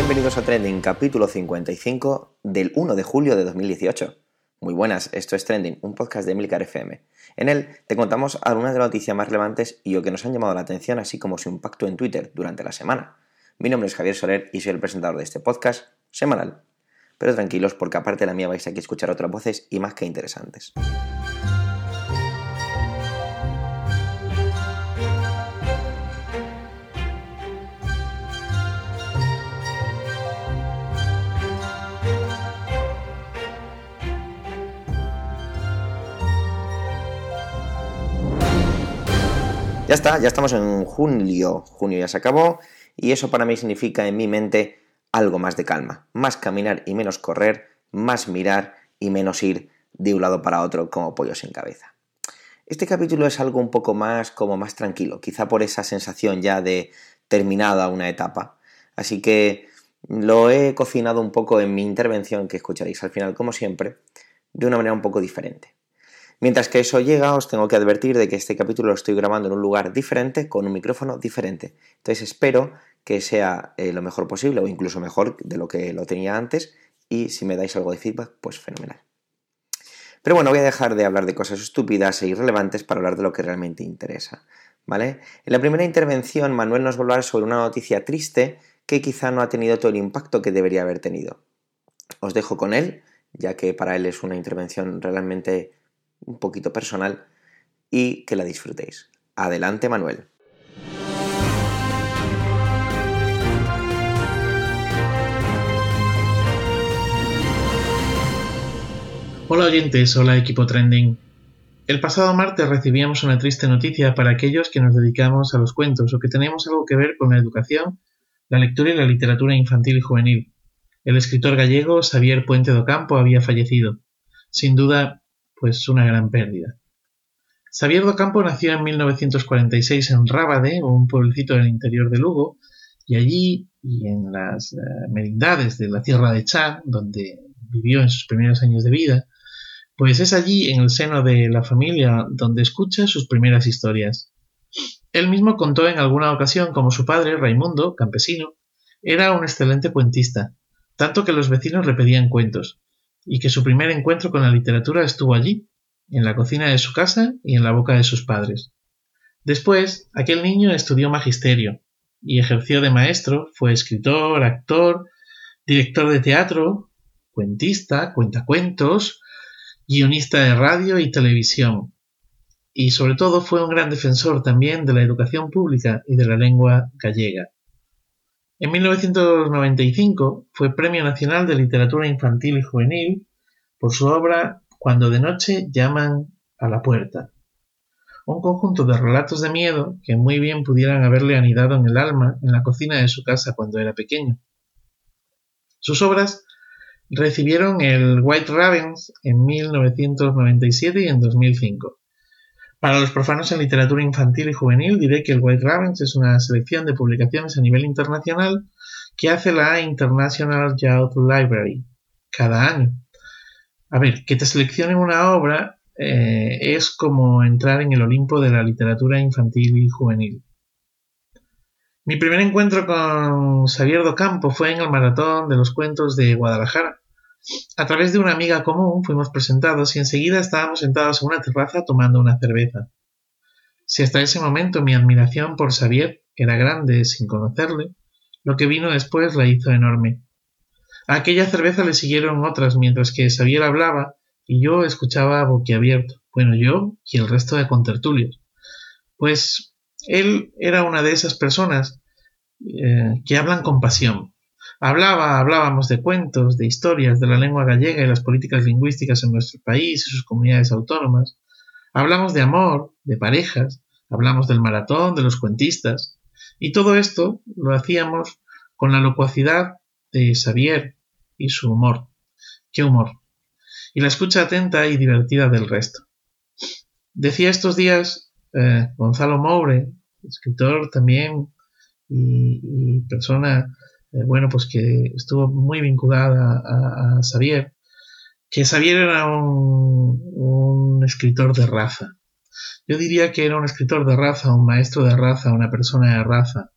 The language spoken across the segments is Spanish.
Bienvenidos a Trending, capítulo 55 del 1 de julio de 2018. Muy buenas, esto es Trending, un podcast de Emilcar FM. En él te contamos algunas de las noticias más relevantes y o que nos han llamado la atención, así como su impacto en Twitter durante la semana. Mi nombre es Javier Soler y soy el presentador de este podcast semanal. Pero tranquilos porque aparte de la mía vais a escuchar otras voces y más que interesantes. Ya está, ya estamos en julio. Junio ya se acabó y eso para mí significa en mi mente algo más de calma, más caminar y menos correr, más mirar y menos ir de un lado para otro como pollo sin cabeza. Este capítulo es algo un poco más como más tranquilo, quizá por esa sensación ya de terminada una etapa. Así que lo he cocinado un poco en mi intervención que escucharéis al final como siempre, de una manera un poco diferente. Mientras que eso llega, os tengo que advertir de que este capítulo lo estoy grabando en un lugar diferente, con un micrófono diferente. Entonces espero que sea eh, lo mejor posible o incluso mejor de lo que lo tenía antes y si me dais algo de feedback, pues fenomenal. Pero bueno, voy a dejar de hablar de cosas estúpidas e irrelevantes para hablar de lo que realmente interesa. ¿Vale? En la primera intervención, Manuel nos va a hablar sobre una noticia triste que quizá no ha tenido todo el impacto que debería haber tenido. Os dejo con él, ya que para él es una intervención realmente un poquito personal y que la disfrutéis. Adelante Manuel. Hola oyentes, hola equipo trending. El pasado martes recibíamos una triste noticia para aquellos que nos dedicamos a los cuentos o que tenemos algo que ver con la educación, la lectura y la literatura infantil y juvenil. El escritor gallego Xavier Puente do Campo había fallecido. Sin duda, pues una gran pérdida. Xavier do Campo nació en 1946 en Rábade, un pueblecito del interior de Lugo, y allí y en las eh, merindades de la tierra de Chad, donde vivió en sus primeros años de vida, pues es allí, en el seno de la familia, donde escucha sus primeras historias. Él mismo contó en alguna ocasión como su padre, Raimundo, campesino, era un excelente cuentista, tanto que los vecinos le pedían cuentos, y que su primer encuentro con la literatura estuvo allí, en la cocina de su casa y en la boca de sus padres. Después, aquel niño estudió magisterio y ejerció de maestro, fue escritor, actor, director de teatro, cuentista, cuentacuentos, guionista de radio y televisión. Y sobre todo fue un gran defensor también de la educación pública y de la lengua gallega. En 1995 fue Premio Nacional de Literatura Infantil y Juvenil por su obra Cuando de noche llaman a la puerta. Un conjunto de relatos de miedo que muy bien pudieran haberle anidado en el alma en la cocina de su casa cuando era pequeño. Sus obras recibieron el White Ravens en 1997 y en 2005. Para los profanos en literatura infantil y juvenil diré que el White Ravens es una selección de publicaciones a nivel internacional que hace la International Youth Library cada año. A ver, que te seleccionen una obra eh, es como entrar en el Olimpo de la literatura infantil y juvenil. Mi primer encuentro con Xavier do Campo fue en el Maratón de los Cuentos de Guadalajara, a través de una amiga común fuimos presentados y enseguida estábamos sentados en una terraza tomando una cerveza. Si hasta ese momento mi admiración por Xavier era grande sin conocerle, lo que vino después la hizo enorme. A aquella cerveza le siguieron otras mientras que Xavier hablaba y yo escuchaba boquiabierto. Bueno, yo y el resto de contertulios. Pues él era una de esas personas eh, que hablan con pasión, Hablaba, hablábamos de cuentos, de historias, de la lengua gallega y las políticas lingüísticas en nuestro país y sus comunidades autónomas. Hablamos de amor, de parejas, hablamos del maratón, de los cuentistas. Y todo esto lo hacíamos con la locuacidad de Xavier y su humor. ¡Qué humor! Y la escucha atenta y divertida del resto. Decía estos días eh, Gonzalo Moure, escritor también y persona eh, bueno, pues que estuvo muy vinculada a, Xavier, que Xavier era un, escritor de raza. Yo diría que era un escritor de raza, un maestro de raza, una persona de raza.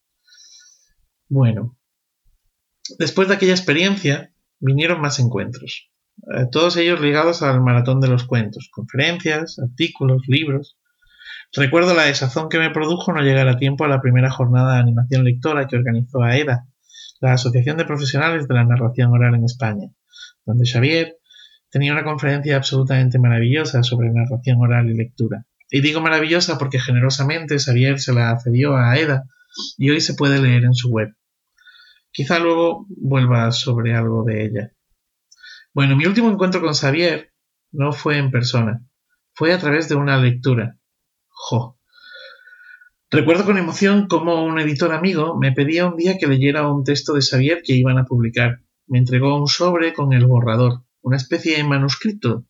Bueno, Después de aquella experiencia, vinieron más encuentros, eh, todos ellos ligados al maratón de los cuentos, conferencias, artículos, libros. Recuerdo la desazón que me produjo no llegar a tiempo a la primera jornada de animación lectora que organizó AEDA, la Asociación de Profesionales de la Narración Oral en España, donde Xavier tenía una conferencia absolutamente maravillosa sobre narración oral y lectura. Y digo maravillosa porque generosamente Xavier se la cedió a AEDA y hoy se puede leer en su web. Quizá luego vuelva sobre algo de ella. Bueno, mi último encuentro con Xavier no fue en persona, fue a través de una lectura. Jo. Recuerdo con emoción cómo un editor amigo me pedía un día que leyera un texto de Xavier que iban a publicar. Me entregó un sobre con el borrador, una especie de manuscrito.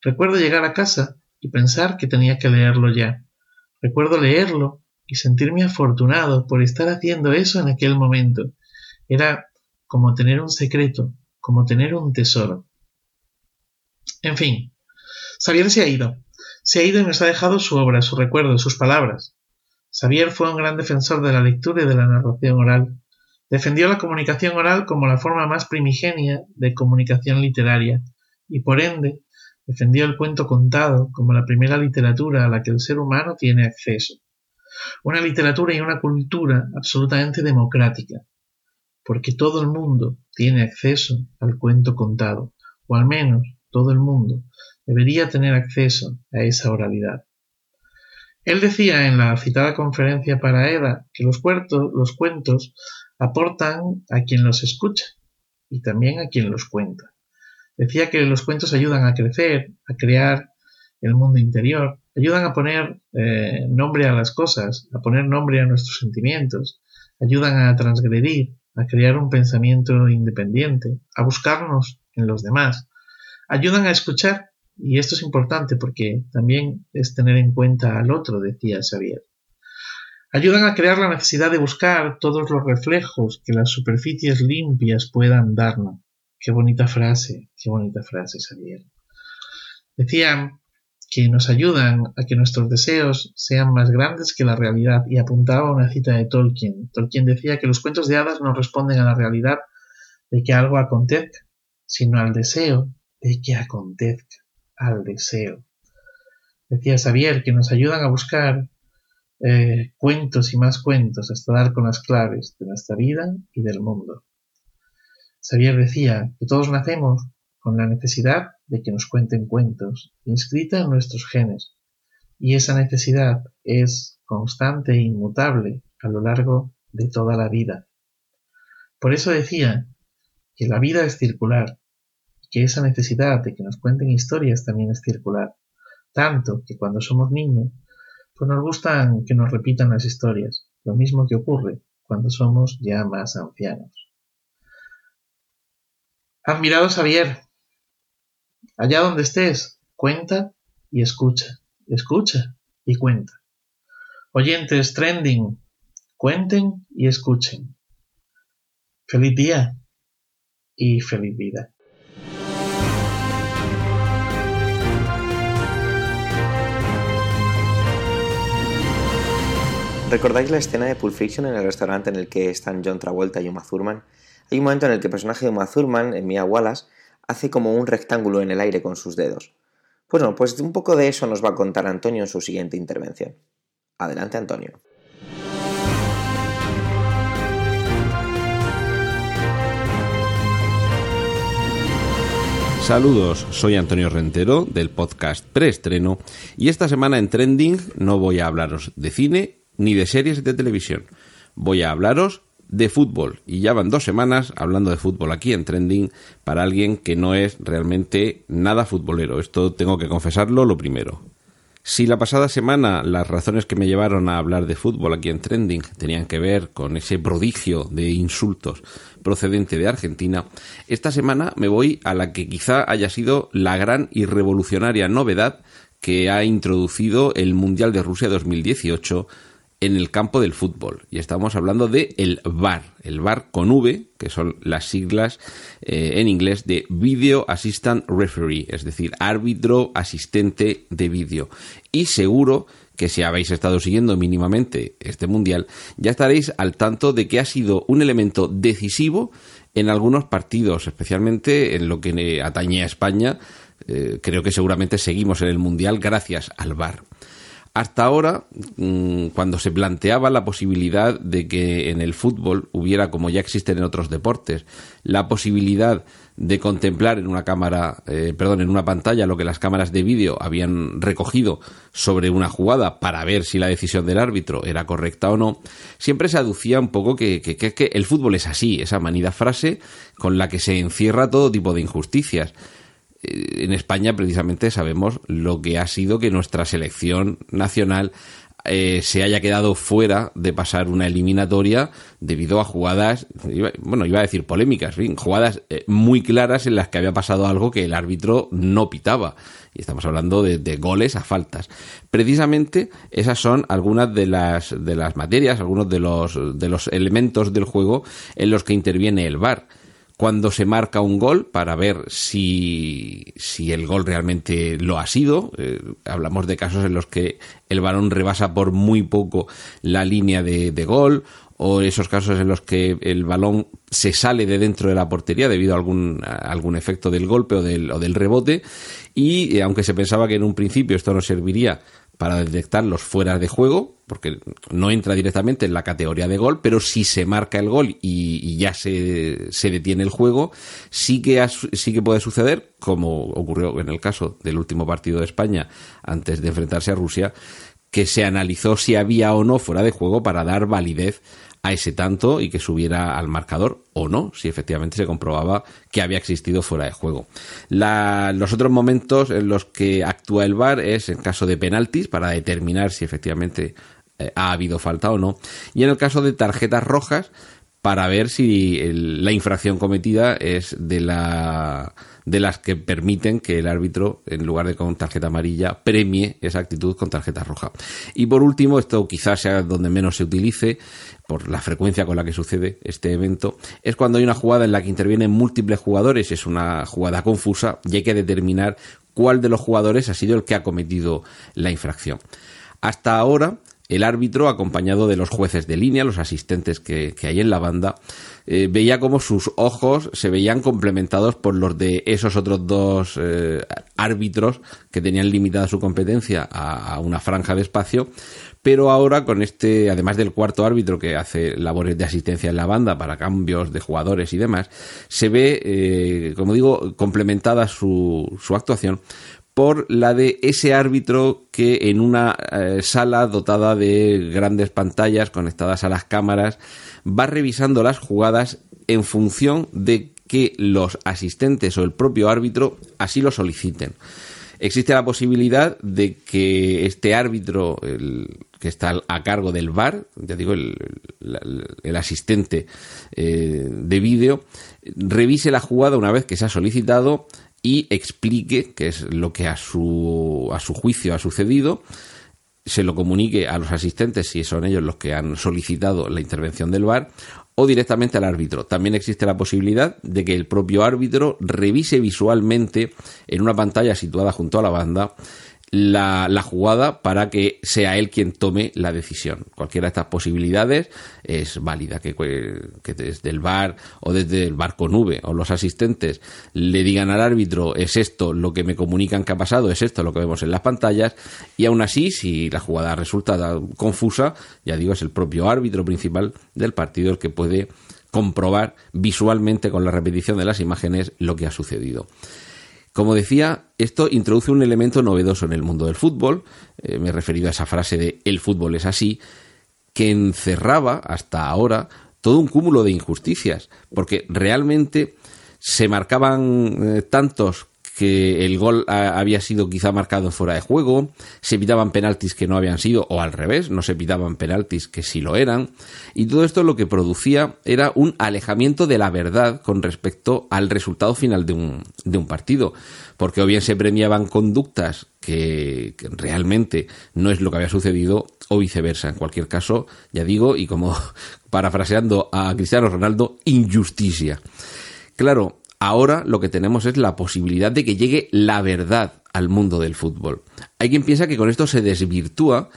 Recuerdo llegar a casa y pensar que tenía que leerlo ya. Recuerdo leerlo y sentirme afortunado por estar haciendo eso en aquel momento. Era como tener un secreto, como tener un tesoro. En fin, Xavier se ha ido. Se ha ido y nos ha dejado su obra, su recuerdo, sus palabras. Xavier fue un gran defensor de la lectura y de la narración oral. Defendió la comunicación oral como la forma más primigenia de comunicación literaria y por ende defendió el cuento contado como la primera literatura a la que el ser humano tiene acceso. Una literatura y una cultura absolutamente democrática, porque todo el mundo tiene acceso al cuento contado, o al menos todo el mundo debería tener acceso a esa oralidad. Él decía en la citada conferencia para Eda que los, los cuentos aportan a quien los escucha y también a quien los cuenta. Decía que los cuentos ayudan a crecer, a crear el mundo interior, ayudan a poner eh, nombre a las cosas, a poner nombre a nuestros sentimientos, ayudan a transgredir, a crear un pensamiento independiente, a buscarnos en los demás. Ayudan a escuchar, y esto es importante porque también es tener en cuenta al otro, decía Xavier. Ayudan a crear la necesidad de buscar todos los reflejos que las superficies limpias puedan darnos. Qué bonita frase, qué bonita frase, Xavier. Decían que nos ayudan a que nuestros deseos sean más grandes que la realidad y apuntaba a una cita de Tolkien. Tolkien decía que los cuentos de hadas no responden a la realidad de que algo acontezca, sino al deseo de que acontezca, al deseo. Decía Xavier que nos ayudan a buscar eh, cuentos y más cuentos hasta dar con las claves de nuestra vida y del mundo. Xavier decía que todos nacemos con la necesidad de que nos cuenten cuentos, inscrita en nuestros genes, y esa necesidad es constante e inmutable a lo largo de toda la vida. Por eso decía que la vida es circular, que esa necesidad de que nos cuenten historias también es circular, tanto que cuando somos niños, pues nos gustan que nos repitan las historias, lo mismo que ocurre cuando somos ya más ancianos. Admirado Xavier, Allá donde estés, cuenta y escucha, escucha y cuenta. Oyentes trending, cuenten y escuchen. Feliz día y feliz vida. ¿Recordáis la escena de Pulp Fiction en el restaurante en el que están John Travolta y Uma Thurman? Hay un momento en el que el personaje de Uma Thurman, Mia Wallace, hace como un rectángulo en el aire con sus dedos. Bueno, pues un poco de eso nos va a contar Antonio en su siguiente intervención. Adelante, Antonio. Saludos, soy Antonio Rentero del podcast Preestreno y esta semana en Trending no voy a hablaros de cine ni de series de televisión. Voy a hablaros de fútbol. Y ya van dos semanas hablando de fútbol aquí en Trending para alguien que no es realmente nada futbolero. Esto tengo que confesarlo lo primero. Si la pasada semana las razones que me llevaron a hablar de fútbol aquí en Trending tenían que ver con ese prodigio de insultos procedente de Argentina, esta semana me voy a la que quizá haya sido la gran y revolucionaria novedad que ha introducido el Mundial de Rusia 2018 en el campo del fútbol. Y estamos hablando de el VAR, el VAR con V, que son las siglas eh, en inglés de Video Assistant Referee, es decir, árbitro asistente de vídeo. Y seguro que si habéis estado siguiendo mínimamente este mundial, ya estaréis al tanto de que ha sido un elemento decisivo en algunos partidos, especialmente en lo que atañe a España. Eh, creo que seguramente seguimos en el mundial gracias al VAR. Hasta ahora, mm, cuando se planteaba la posibilidad de que en el fútbol hubiera, como ya existen en otros deportes, la posibilidad de contemplar en una cámara, eh, perdón, en una pantalla lo que las cámaras de vídeo habían recogido sobre una jugada para ver si la decisión del árbitro era correcta o no, siempre se aducía un poco que, que, que el fútbol es así, esa manida frase con la que se encierra todo tipo de injusticias en España precisamente sabemos lo que ha sido que nuestra selección nacional eh, se haya quedado fuera de pasar una eliminatoria debido a jugadas, bueno, iba a decir polémicas, jugadas eh, muy claras en las que había pasado algo que el árbitro no pitaba. Y estamos hablando de, de, goles a faltas. Precisamente esas son algunas de las, de las materias, algunos de los, de los elementos del juego en los que interviene el VAR cuando se marca un gol para ver si, si el gol realmente lo ha sido. Eh, hablamos de casos en los que el balón rebasa por muy poco la línea de, de, gol o esos casos en los que el balón se sale de dentro de la portería debido a algún, a algún efecto del golpe o del, o del rebote y eh, aunque se pensaba que en un principio esto no serviría para detectar los fueras de juego, porque no entra directamente en la categoría de gol, pero si se marca el gol y, ya se, se, detiene el juego, sí que, sí que puede suceder, como ocurrió en el caso del último partido de España antes de enfrentarse a Rusia, que se analizó si había o no fuera de juego para dar validez a ese tanto y que subiera al marcador o no, si efectivamente se comprobaba que había existido fuera de juego. los otros momentos en los que actúa el VAR es en caso de penaltis para determinar si efectivamente eh, ha habido falta o no. Y en el caso de tarjetas rojas para ver si la infracción cometida es de la de las que permiten que el árbitro, en lugar de con tarjeta amarilla, premie esa actitud con tarjeta roja. Y por último, esto quizás sea donde menos se utilice, por la frecuencia con la que sucede este evento, es cuando hay una jugada en la que intervienen múltiples jugadores, es una jugada confusa y hay que determinar cuál de los jugadores ha sido el que ha cometido la infracción. Hasta ahora, el árbitro, acompañado de los jueces de línea, los asistentes que, hay en la banda, eh, veía como sus ojos se veían complementados por los de esos otros dos eh, árbitros que tenían limitada su competencia a, una franja de espacio, pero ahora con este, además del cuarto árbitro que hace labores de asistencia en la banda para cambios de jugadores y demás, se ve, eh, como digo, complementada su, su actuación por la de ese árbitro que en una eh, sala dotada de grandes pantallas conectadas a las cámaras va revisando las jugadas en función de que los asistentes o el propio árbitro así lo soliciten. Existe la posibilidad de que este árbitro, el, que está a cargo del VAR, ya digo, el, asistente eh, de vídeo, revise la jugada una vez que se ha solicitado y explique qué es lo que a su, a su juicio ha sucedido, se lo comunique a los asistentes si son ellos los que han solicitado la intervención del VAR o directamente al árbitro. También existe la posibilidad de que el propio árbitro revise visualmente en una pantalla situada junto a la banda la, jugada para que sea él quien tome la decisión. Cualquiera de estas posibilidades es válida, que, que desde el bar o desde el bar con V o los asistentes le digan al árbitro es esto lo que me comunican que ha pasado, es esto lo que vemos en las pantallas y aún así si la jugada resulta confusa, ya digo, es el propio árbitro principal del partido el que puede comprobar visualmente con la repetición de las imágenes lo que ha sucedido. Como decía, esto introduce un elemento novedoso en el mundo del fútbol, eh, me he referido a esa frase de el fútbol es así, que encerraba hasta ahora todo un cúmulo de injusticias, porque realmente se marcaban eh, tantos que el gol había sido quizá marcado fuera de juego, se pitaban penaltis que no habían sido, o al revés, no se pitaban penaltis que sí lo eran, y todo esto lo que producía era un alejamiento de la verdad con respecto al resultado final de un, de un partido, porque o bien se premiaban conductas que, que realmente no es lo que había sucedido, o viceversa. En cualquier caso, ya digo, y como parafraseando a Cristiano Ronaldo, injusticia. Claro, Ahora lo que tenemos es la posibilidad de que llegue la verdad al mundo del fútbol. Hay quien piensa que con esto se desvirtúa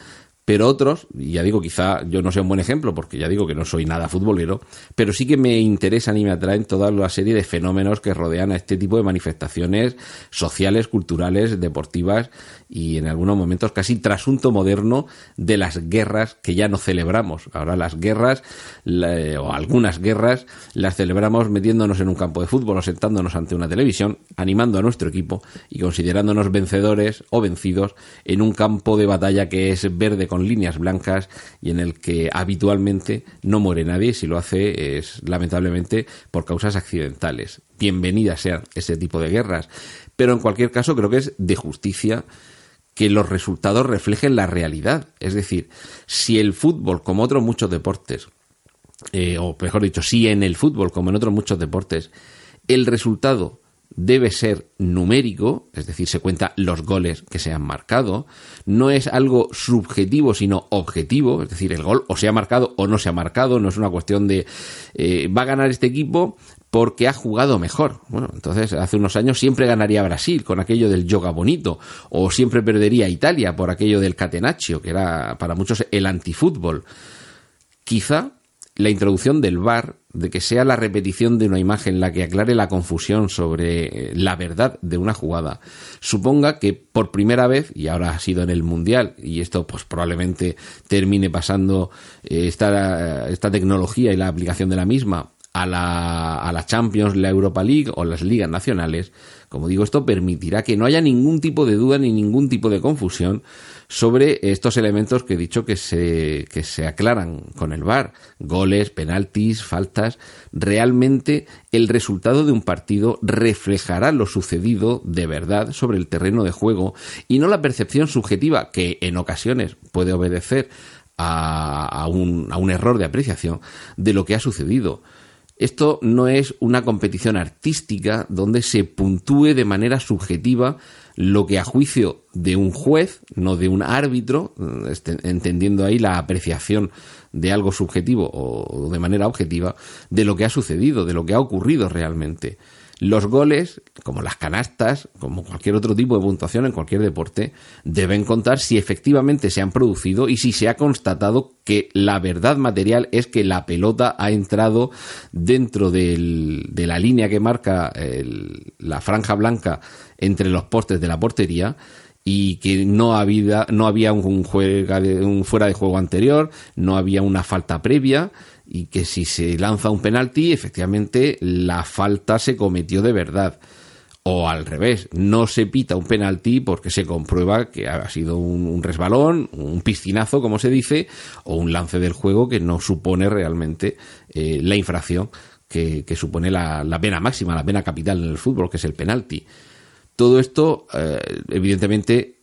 pero otros, y ya digo, quizá yo no sea un buen ejemplo, porque ya digo que no soy nada futbolero, pero sí que me interesan y me atraen toda la serie de fenómenos que rodean a este tipo de manifestaciones sociales, culturales, deportivas y en algunos momentos casi trasunto moderno de las guerras que ya no celebramos. Ahora las guerras, o algunas guerras, las celebramos metiéndonos en un campo de fútbol o sentándonos ante una televisión, animando a nuestro equipo y considerándonos vencedores o vencidos en un campo de batalla que es verde con líneas blancas y en el que habitualmente no muere nadie, si lo hace es lamentablemente por causas accidentales. Bienvenidas sean ese tipo de guerras, pero en cualquier caso creo que es de justicia que los resultados reflejen la realidad. Es decir, si el fútbol, como otros muchos deportes, eh, o mejor dicho, si en el fútbol, como en otros muchos deportes, el resultado debe ser numérico, es decir, se cuenta los goles que se han marcado, no es algo subjetivo, sino objetivo, es decir, el gol o se ha marcado o no se ha marcado, no es una cuestión de eh, va a ganar este equipo porque ha jugado mejor. Bueno, entonces hace unos años siempre ganaría Brasil con aquello del yoga bonito, o siempre perdería Italia por aquello del catenaccio, que era para muchos el antifútbol. Quizá la introducción del VAR, de que sea la repetición de una imagen la que aclare la confusión sobre eh, la verdad de una jugada, suponga que por primera vez, y ahora ha sido en el Mundial, y esto pues probablemente termine pasando eh, esta, esta tecnología y la aplicación de la misma a la, a la Champions, la Europa League o las ligas nacionales, como digo, esto permitirá que no haya ningún tipo de duda ni ningún tipo de confusión sobre estos elementos que he dicho que se, que se aclaran con el VAR. Goles, penaltis, faltas. Realmente el resultado de un partido reflejará lo sucedido de verdad sobre el terreno de juego y no la percepción subjetiva que en ocasiones puede obedecer a, a, un, a un error de apreciación de lo que ha sucedido. Esto no es una competición artística donde se puntúe de manera subjetiva lo que a juicio de un juez, no de un árbitro, este, entendiendo ahí la apreciación de algo subjetivo o de manera objetiva, de lo que ha sucedido, de lo que ha ocurrido realmente. Los goles, como las canastas, como cualquier otro tipo de puntuación en cualquier deporte, deben contar si efectivamente se han producido y si se ha constatado que la verdad material es que la pelota ha entrado dentro de la línea que marca la franja blanca entre los postes de la portería y que no había, no había un, un fuera de juego anterior, no había una falta previa y que si se lanza un penalti, efectivamente la falta se cometió de verdad. O al revés, no se pita un penalti porque se comprueba que ha sido un, resbalón, un piscinazo, como se dice, o un lance del juego que no supone realmente eh, la infracción que, supone la, pena máxima, la pena capital en el fútbol, que es el penalti. Todo esto, eh, evidentemente,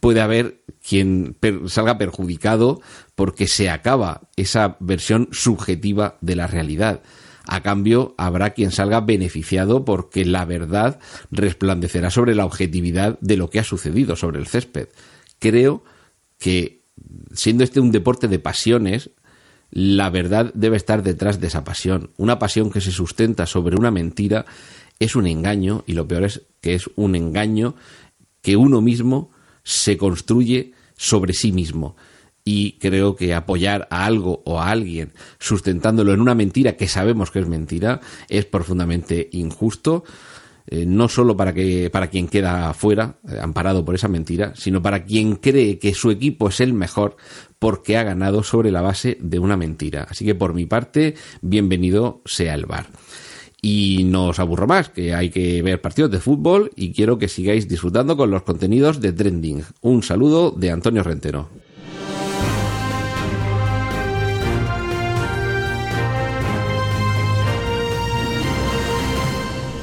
puede haber quien salga perjudicado porque se acaba esa versión subjetiva de la realidad. A cambio, habrá quien salga beneficiado porque la verdad resplandecerá sobre la objetividad de lo que ha sucedido sobre el césped. Creo que, siendo este un deporte de pasiones, la verdad debe estar detrás de esa pasión. Una pasión que se sustenta sobre una mentira es un engaño y lo peor es que es un engaño que uno mismo se construye sobre sí mismo. Y creo que apoyar a algo o a alguien sustentándolo en una mentira que sabemos que es mentira es profundamente injusto. Eh, no solo para que para quien queda fuera eh, amparado por esa mentira, sino para quien cree que su equipo es el mejor porque ha ganado sobre la base de una mentira. Así que por mi parte, bienvenido sea el bar. Y no os aburro más, que hay que ver partidos de fútbol y quiero que sigáis disfrutando con los contenidos de Trending. Un saludo de Antonio Rentero.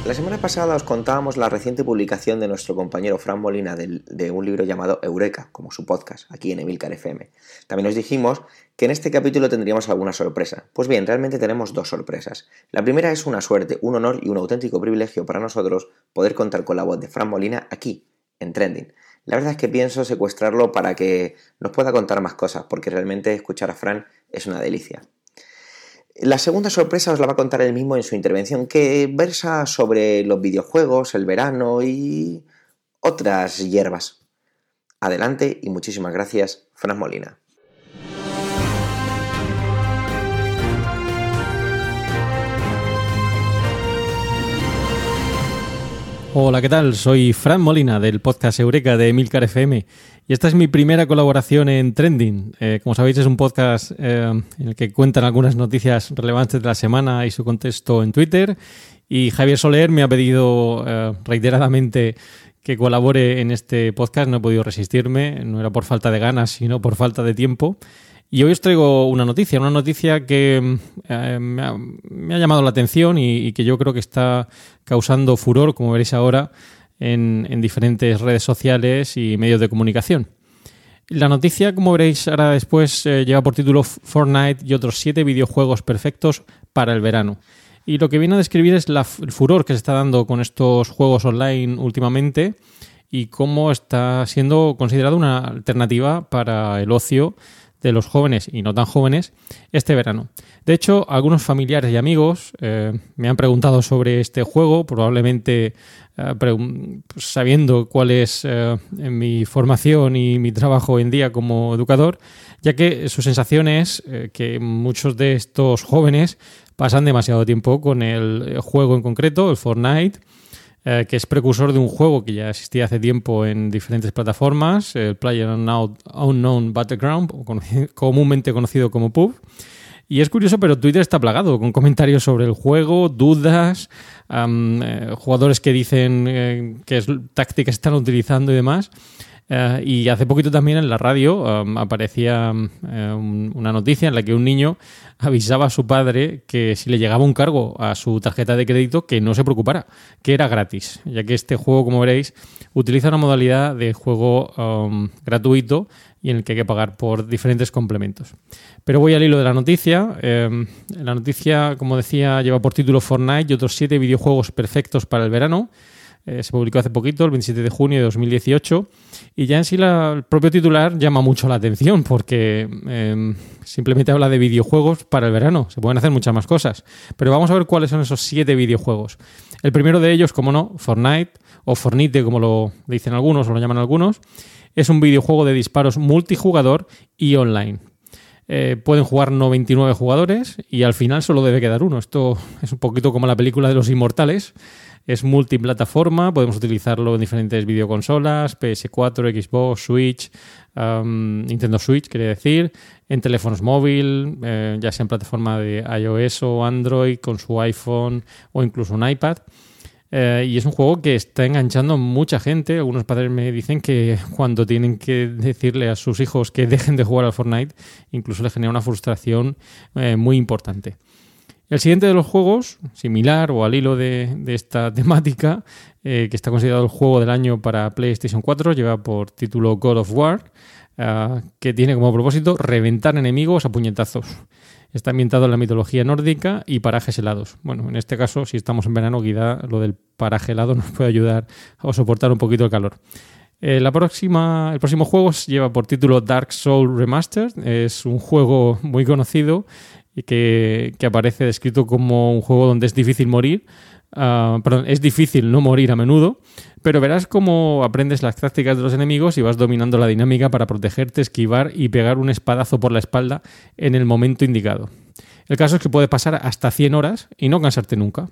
La semana pasada os contábamos la reciente publicación de nuestro compañero Fran Molina de, un libro llamado Eureka, como su podcast, aquí en Emilcar FM. También os dijimos que en este capítulo tendríamos alguna sorpresa. Pues bien, realmente tenemos dos sorpresas. La primera es una suerte, un honor y un auténtico privilegio para nosotros poder contar con la voz de Fran Molina aquí, en Trending. La verdad es que pienso secuestrarlo para que nos pueda contar más cosas, porque realmente escuchar a Fran es una delicia. La segunda sorpresa os la va a contar él mismo en su intervención, que versa sobre los videojuegos, el verano y otras hierbas. Adelante y muchísimas gracias, Fran Molina. Hola, ¿qué tal? Soy Fran Molina del podcast Eureka de Milcar FM y esta es mi primera colaboración en Trending. Eh, como sabéis, es un podcast eh, en el que cuentan algunas noticias relevantes de la semana y su contexto en Twitter. Y Javier Soler me ha pedido eh, reiteradamente que colabore en este podcast. No he podido resistirme, no era por falta de ganas, sino por falta de tiempo. Y hoy os traigo una noticia, una noticia que eh, me, ha, llamado la atención y, que yo creo que está causando furor, como veréis ahora, en, diferentes redes sociales y medios de comunicación. La noticia, como veréis ahora después, eh, lleva por título Fortnite y otros siete videojuegos perfectos para el verano. Y lo que viene a describir es el furor que se está dando con estos juegos online últimamente y cómo está siendo considerado una alternativa para el ocio de los jóvenes y no tan jóvenes este verano. De hecho, algunos familiares y amigos eh, me han preguntado sobre este juego, probablemente eh, pues, sabiendo cuál es eh, mi formación y mi trabajo en día como educador, ya que su sensación es que muchos de estos jóvenes pasan demasiado tiempo con el juego en concreto, el Fortnite, eh, que es precursor de un juego que ya existía hace tiempo en diferentes plataformas, el Player Unknown Battleground, comúnmente conocido como PUB. Y es curioso, pero Twitter está plagado con comentarios sobre el juego, dudas, eh, jugadores que dicen eh, qué tácticas están utilizando y demás. Eh, y hace poquito también en la radio um, aparecía um, una noticia en la que un niño avisaba a su padre que si le llegaba un cargo a su tarjeta de crédito que no se preocupara, que era gratis, ya que este juego, como veréis, utiliza una modalidad de juego um, gratuito y en el que hay que pagar por diferentes complementos. Pero voy al hilo de la noticia. la noticia, como decía, lleva por título Fortnite y otros siete videojuegos perfectos para el verano. Eh, se publicó hace poquito, el 27 de junio de 2018, y ya en sí el propio titular llama mucho la atención porque em, simplemente habla de videojuegos para el verano. Se pueden hacer muchas más cosas. Pero vamos a ver cuáles son esos siete videojuegos. El primero de ellos, como no, Fortnite, o Fornite, como lo dicen algunos o lo llaman algunos, es un videojuego de disparos multijugador y online. Eh, pueden jugar 99 jugadores y al final solo debe quedar uno. Esto es un poquito como la película de los inmortales, es multiplataforma, podemos utilizarlo en diferentes videoconsolas, PS4, Xbox, Switch, Nintendo Switch, quiere decir, en teléfonos móvil, eh, ya sea en plataforma de iOS o Android, con su iPhone o incluso un iPad. Eh, y es un juego que está enganchando mucha gente. Algunos padres me dicen que cuando tienen que decirle a sus hijos que dejen de jugar al Fortnite, incluso les genera una frustración eh, muy importante. El siguiente de los juegos, similar o al hilo de, esta temática, eh, que está considerado el juego del año para PlayStation 4, lleva por título God of War, eh, que tiene como propósito reventar enemigos a puñetazos. Está ambientado en la mitología nórdica y parajes helados. Bueno, en este caso, si estamos en verano, quizá lo del paraje helado nos puede ayudar a soportar un poquito el calor. Eh, la próxima, el próximo juego lleva por título Dark Soul Remastered. Es un juego muy conocido y que, aparece descrito como un juego donde es difícil morir. Ah, perdón, es difícil no morir a menudo, pero verás cómo aprendes las tácticas de los enemigos y vas dominando la dinámica para protegerte, esquivar y pegar un espadazo por la espalda en el momento indicado. El caso es que puede pasar hasta 100 horas y no cansarte nunca.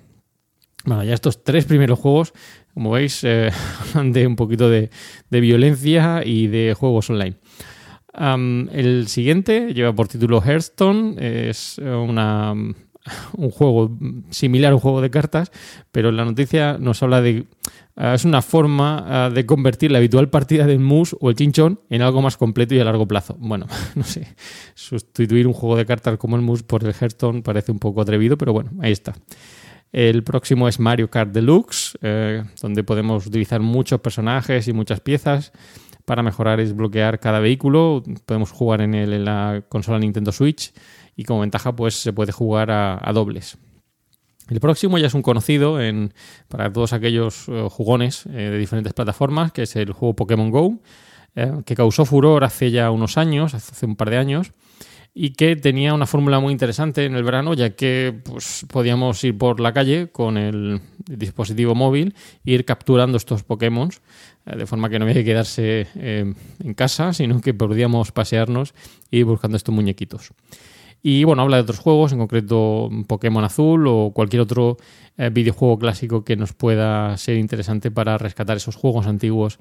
Bueno, ya estos tres primeros juegos, como veis, eh, de un poquito de violencia y de juegos online el siguiente lleva por título Hearthstone, es una, un juego similar a un juego de cartas, pero la noticia nos habla de... Ah, es una forma ah, de convertir la habitual partida del mus o el chinchón en algo más completo y a largo plazo. Bueno, no sé, sustituir un juego de cartas como el mus por el Hearthstone parece un poco atrevido, pero bueno, ahí está. El próximo es Mario Kart Deluxe, eh, donde podemos utilizar muchos personajes y muchas piezas para mejorar es bloquear cada vehículo. Podemos jugar en, en la consola Nintendo Switch y como ventaja pues se puede jugar a, dobles. El próximo ya es un conocido en, para todos aquellos eh, jugones eh, de diferentes plataformas, que es el juego Pokémon Go, eh, que causó furor hace ya unos años, hace un par de años, y que tenía una fórmula muy interesante en el verano, ya que pues, podíamos ir por la calle con el dispositivo móvil e ir capturando estos Pokémon, de forma que no había que quedarse eh, en casa, sino que podíamos pasearnos e ir buscando estos muñequitos. Y bueno, habla de otros juegos, en concreto Pokémon Azul o cualquier otro eh, videojuego clásico que nos pueda ser interesante para rescatar esos juegos antiguos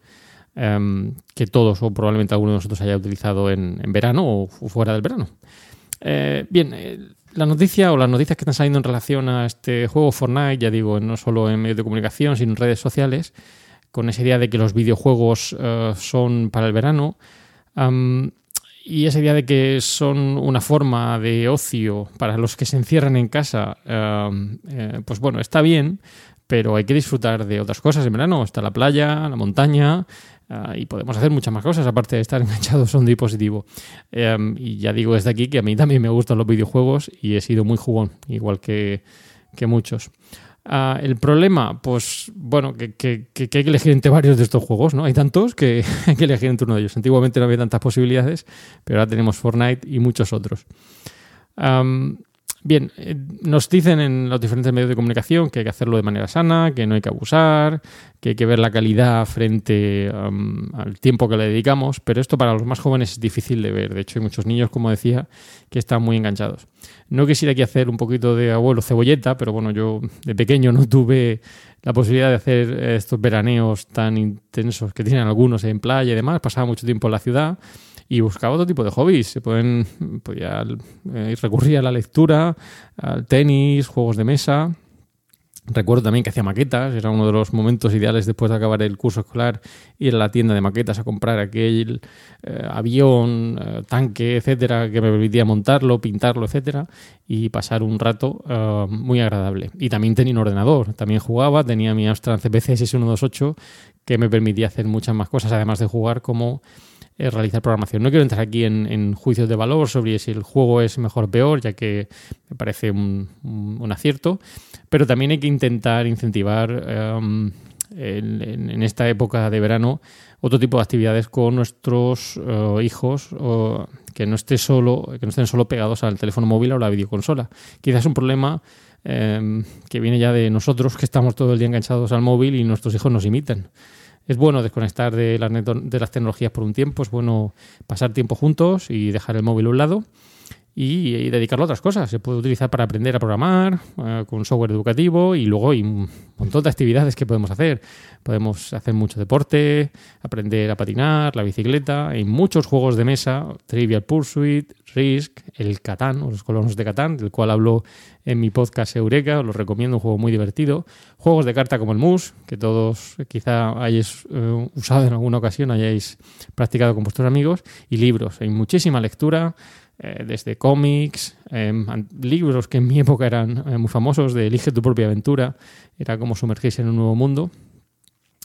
Em, que todos o probablemente alguno de nosotros haya utilizado en, verano o fuera del verano. Eh, bien, eh, la noticia o las noticias que están saliendo en relación a este juego Fortnite, ya digo, no solo en medios de comunicación, sino en redes sociales, con esa idea de que los videojuegos eh, son para el verano. y esa idea de que son una forma de ocio para los que se encierran en casa, pues bueno, está bien, pero hay que disfrutar de otras cosas en verano. Está la playa, la montaña, Ah, y podemos hacer muchas más cosas aparte de estar enganchados a un dispositivo. Y ya digo desde aquí que a mí también me gustan los videojuegos y he sido muy jugón, igual que, muchos. Ah, el problema, pues bueno, que, hay que elegir entre varios de estos juegos, ¿no? Hay tantos que hay que elegir entre uno de ellos. Antiguamente no había tantas posibilidades, pero ahora tenemos Fortnite y muchos otros. Bien, eh, nos dicen en los diferentes medios de comunicación que hay que hacerlo de manera sana, que no hay que abusar, que hay que ver la calidad frente al tiempo que le dedicamos, pero esto para los más jóvenes es difícil de ver. De hecho, hay muchos niños, como decía, que están muy enganchados. No quisiera aquí hacer un poquito de abuelo cebolleta, pero bueno, yo de pequeño no tuve la posibilidad de hacer estos veraneos tan intensos que tienen algunos en playa y demás. Pasaba mucho tiempo en la ciudad y buscaba otro tipo de hobbies. Se pueden, podía eh, recurrir a la lectura, al tenis, juegos de mesa. Recuerdo también que hacía maquetas, era uno de los momentos ideales después de acabar el curso escolar, ir a la tienda de maquetas a comprar aquel eh, avión, eh, tanque, etcétera, que me permitía montarlo, pintarlo, etcétera, y pasar un rato muy agradable. Y también tenía un ordenador, también jugaba, tenía mi Amstrad CPC 6128 que me permitía hacer muchas más cosas, además de jugar como realizar programación. No quiero entrar aquí en, juicios de valor sobre si el juego es mejor o peor, ya que me parece un, acierto, pero también hay que intentar incentivar em, en, esta época de verano otro tipo de actividades con nuestros eh, hijos que no esté solo que no estén solo pegados al teléfono móvil o la videoconsola. Quizás un problema em, que viene ya de nosotros que estamos todo el día enganchados al móvil y nuestros hijos nos imitan es bueno desconectar de las, de las tecnologías por un tiempo, es bueno pasar tiempo juntos y dejar el móvil a un lado y, dedicarlo a otras cosas. Se puede utilizar para aprender a programar eh, con software educativo y luego hay un montón de actividades que podemos hacer. Podemos hacer mucho deporte, aprender a patinar, la bicicleta, hay muchos juegos de mesa, Trivial Pursuit, Risk, el Catán o los colonos de Catán, del cual hablo en mi podcast Eureka, os lo recomiendo, un juego muy divertido. Juegos de carta como el Mus, que todos quizá hayáis eh, usado en alguna ocasión, hayáis practicado con vuestros amigos, y libros. Hay muchísima lectura eh, desde cómics, em, libros que en mi época eran eh, muy famosos, de Elige tu propia aventura, era como sumergirse en un nuevo mundo.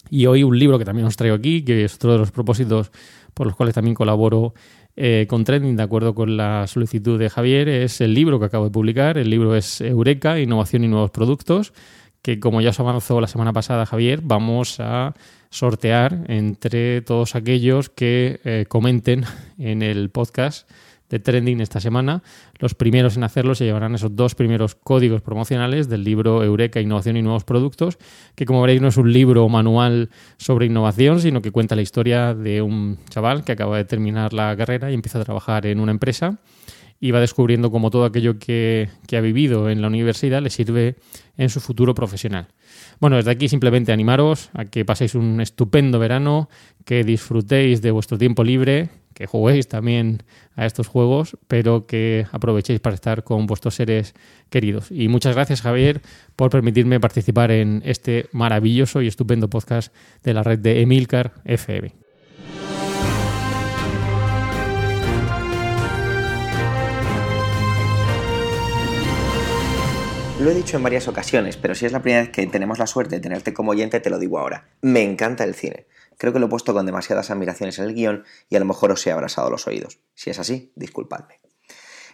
Y hoy un libro que también os traigo aquí, que es otro de los propósitos por los cuales también colaboro eh, con Trending, de acuerdo con la solicitud de Javier, es el libro que acabo de publicar. El libro es Eureka, Innovación y Nuevos Productos, que como ya os avanzó la semana pasada Javier, vamos a sortear entre todos aquellos que comenten en el podcast de trending esta semana. Los primeros en hacerlo se llevarán esos dos primeros códigos promocionales del libro Eureka, Innovación y Nuevos Productos, que como veréis no es un libro manual sobre innovación, sino que cuenta la historia de un chaval que acaba de terminar la carrera y empieza a trabajar en una empresa y va descubriendo cómo todo aquello que, que, ha vivido en la universidad le sirve en su futuro profesional. Bueno, desde aquí simplemente animaros a que paséis un estupendo verano, que disfrutéis de vuestro tiempo libre que juguéis también a estos juegos, pero que aprovechéis para estar con vuestros seres queridos. Y muchas gracias, Javier, por permitirme participar en este maravilloso y estupendo podcast de la red de Emilcar FM. Lo he dicho en varias ocasiones, pero si es la primera vez que tenemos la suerte de tenerte como oyente, te lo digo ahora. Me encanta el cine. Creo que lo he puesto con demasiadas admiraciones en el guion y a lo mejor os he abrasado los oídos. Si es así, disculpadme.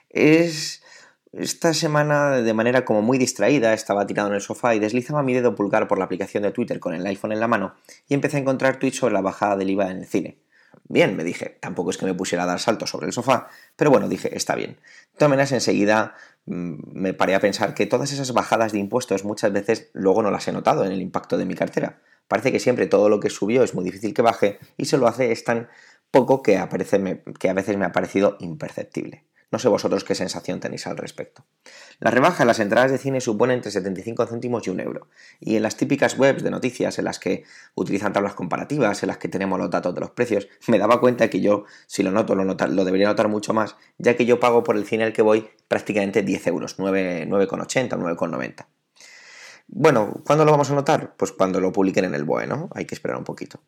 Es... Esta semana, de manera como muy distraída, estaba tirado en el sofá y deslizaba mi dedo pulgar por la aplicación de Twitter con el iPhone en la mano y empecé a encontrar tweets sobre la bajada del IVA en el cine. Bien, me dije, tampoco es que me pusiera a dar saltos sobre el sofá, pero bueno, dije, está bien. Maneras, enseguida mm, me paré a pensar que todas esas bajadas de impuestos muchas veces luego no las he notado en el impacto de mi cartera. Parece que siempre todo lo que subió es muy difícil que baje y se lo hace es tan poco que, que a veces me ha parecido imperceptible. No sé vosotros qué sensación tenéis al respecto. La rebaja en las entradas de cine supone entre 75 céntimos y un euro. Y en las típicas webs de noticias en las que utilizan tablas comparativas, en las que tenemos los datos de los precios, me daba cuenta que yo, si lo noto, lo, lo debería notar mucho más, ya que yo pago por el cine al que voy prácticamente 10 euros, 9,80 o 9,90. Bueno, ¿cuándo lo vamos a notar? Pues cuando lo publiquen en el BOE, ¿no? Hay que esperar un poquito.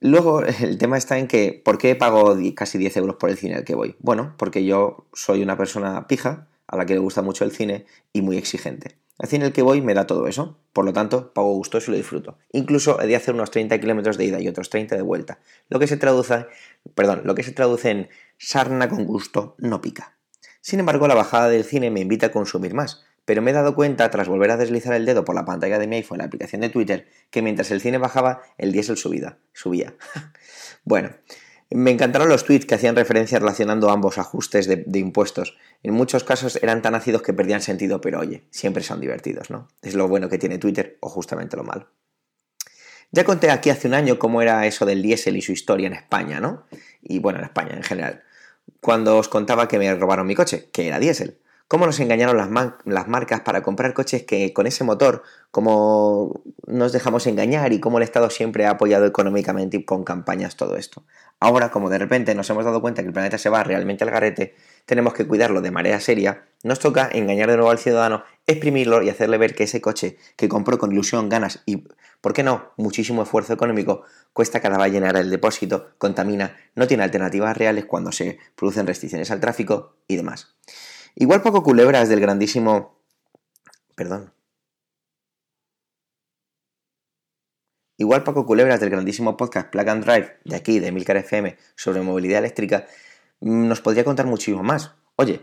Luego, el tema está en que, ¿por qué pago casi 10 euros por el cine al que voy? Bueno, porque yo soy una persona pija, a la que le gusta mucho el cine y muy exigente. El cine al que voy me da todo eso, por lo tanto, pago gustoso y lo disfruto. Incluso he de hacer unos 30 kilómetros de ida y otros 30 de vuelta, lo que se traduce, perdón, lo que se traduce en sarna con gusto no pica. Sin embargo, la bajada del cine me invita a consumir más, pero me he dado cuenta, tras volver a deslizar el dedo por la pantalla de mi iPhone en la aplicación de Twitter, que mientras el cine bajaba, el diésel subida, subía. bueno, me encantaron los tweets que hacían referencia relacionando ambos ajustes de, de, impuestos. En muchos casos eran tan ácidos que perdían sentido, pero oye, siempre son divertidos, ¿no? Es lo bueno que tiene Twitter o justamente lo malo. Ya conté aquí hace un año cómo era eso del diésel y su historia en España, ¿no? Y bueno, en España en general. Cuando os contaba que me robaron mi coche, que era diésel cómo nos engañaron las, marcas para comprar coches que con ese motor, cómo nos dejamos engañar y cómo el Estado siempre ha apoyado económicamente y con campañas todo esto. Ahora, como de repente nos hemos dado cuenta que el planeta se va realmente al garete, tenemos que cuidarlo de manera seria, nos toca engañar de nuevo al ciudadano, exprimirlo y hacerle ver que ese coche que compró con ilusión, ganas y, ¿por qué no?, muchísimo esfuerzo económico, cuesta cada vez llenar el depósito, contamina, no tiene alternativas reales cuando se producen restricciones al tráfico y demás. Igual poco culebras del grandísimo... Perdón. Igual Paco Culebras del grandísimo podcast Plug and Drive de aquí, de Milcar FM, sobre movilidad eléctrica, mm, nos podría contar muchísimo más. Oye,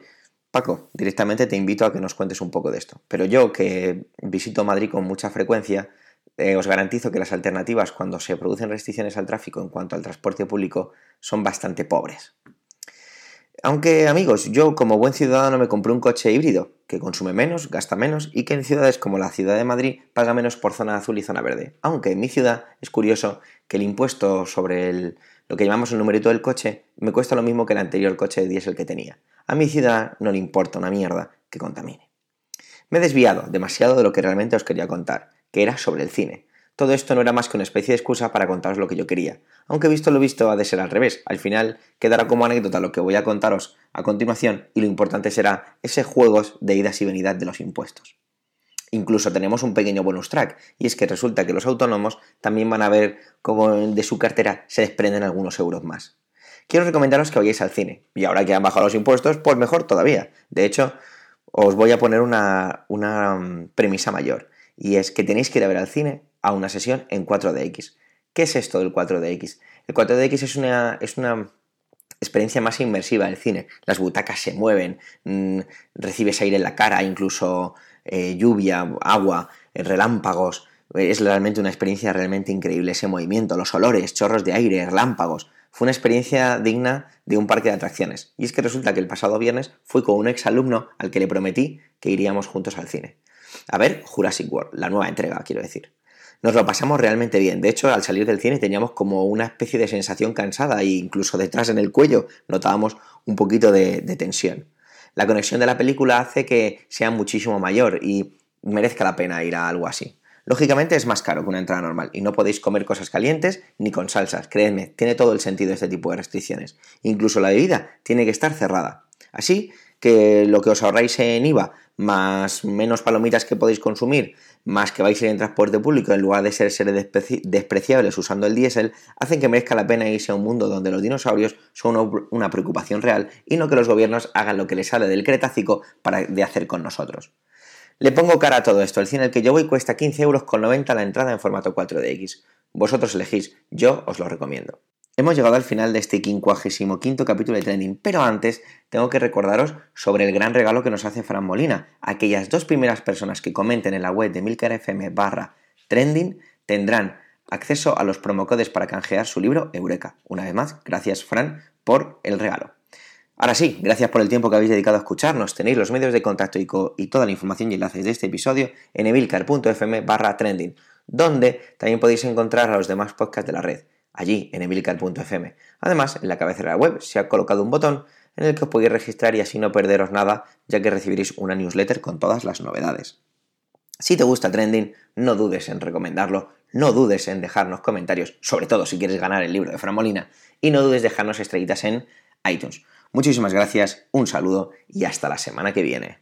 Paco, directamente te invito a que nos cuentes un poco de esto. Pero yo, que visito Madrid con mucha frecuencia, eh, os garantizo que las alternativas cuando se producen restricciones al tráfico en cuanto al transporte público son bastante pobres. Aunque amigos, yo como buen ciudadano me compré un coche híbrido, que consume menos, gasta menos y que en ciudades como la ciudad de Madrid paga menos por zona azul y zona verde. Aunque en mi ciudad es curioso que el impuesto sobre el, lo que llamamos el numerito del coche me cuesta lo mismo que el anterior coche de diésel que tenía. A mi ciudad no le importa una mierda que contamine. Me he desviado demasiado de lo que realmente os quería contar, que era sobre el cine. Todo esto no era más que una especie de excusa para contaros lo que yo quería, aunque visto lo visto ha de ser al revés. Al final quedará como anécdota lo que voy a contaros a continuación y lo importante será ese juego de idas y venidas de los impuestos. Incluso tenemos un pequeño bonus track, y es que resulta que los autónomos también van a ver cómo de su cartera se desprenden algunos euros más. Quiero recomendaros que vayáis al cine, y ahora que han bajado los impuestos, pues mejor todavía. De hecho, os voy a poner una, una mm, premisa mayor, y es que tenéis que ir a ver al cine a una sesión en 4DX. ¿Qué es esto del 4DX? El 4DX es una, es una experiencia más inmersiva del cine. Las butacas se mueven, mm, recibes aire en la cara, incluso eh, lluvia, agua, eh, relámpagos. Es realmente una experiencia realmente increíble ese movimiento, los olores, chorros de aire, relámpagos. Fue una experiencia digna de un parque de atracciones. Y es que resulta que el pasado viernes fui con un exalumno al que le prometí que iríamos juntos al cine. A ver, Jurassic World, la nueva entrega, quiero decir nos lo pasamos realmente bien. De hecho, al salir del cine teníamos como una especie de sensación cansada e incluso detrás en el cuello notábamos un poquito de, tensión. La conexión de la película hace que sea muchísimo mayor y merezca la pena ir a algo así. Lógicamente es más caro que una entrada normal y no podéis comer cosas calientes ni con salsas, creedme, tiene todo el sentido este tipo de restricciones. Incluso la bebida tiene que estar cerrada. Así que lo que os ahorráis en IVA, más menos palomitas que podéis consumir, más que vais a ir en transporte público en lugar de ser seres despreciables usando el diésel, hacen que merezca la pena irse a un mundo donde los dinosaurios son una preocupación real y no que los gobiernos hagan lo que les sale del Cretácico para de hacer con nosotros. Le pongo cara a todo esto. El cine al que yo voy cuesta 15 euros con 90 la entrada en formato 4DX. Vosotros elegís, yo os lo recomiendo. Hemos llegado al final de este 55 capítulo de Trending, pero antes tengo que recordaros sobre el gran regalo que nos hace Fran Molina. Aquellas dos primeras personas que comenten en la web de Milcar FM barra Trending tendrán acceso a los promocodes para canjear su libro Eureka. Una vez más, gracias Fran por el regalo. Ahora sí, gracias por el tiempo que habéis dedicado a escucharnos. Tenéis los medios de contacto y, toda la información y enlaces de este episodio en emilcar.fm barra trending, donde también podéis encontrar a los demás podcasts de la red, allí en emilcar.fm. Además, en la cabecera de la web se ha colocado un botón en el que os podéis registrar y así no perderos nada, ya que recibiréis una newsletter con todas las novedades. Si te gusta Trending, no dudes en recomendarlo, no dudes en dejarnos comentarios, sobre todo si quieres ganar el libro de Framolina, y no dudes en dejarnos estrellitas en iTunes. Muchísimas gracias, un saludo y hasta la semana que viene.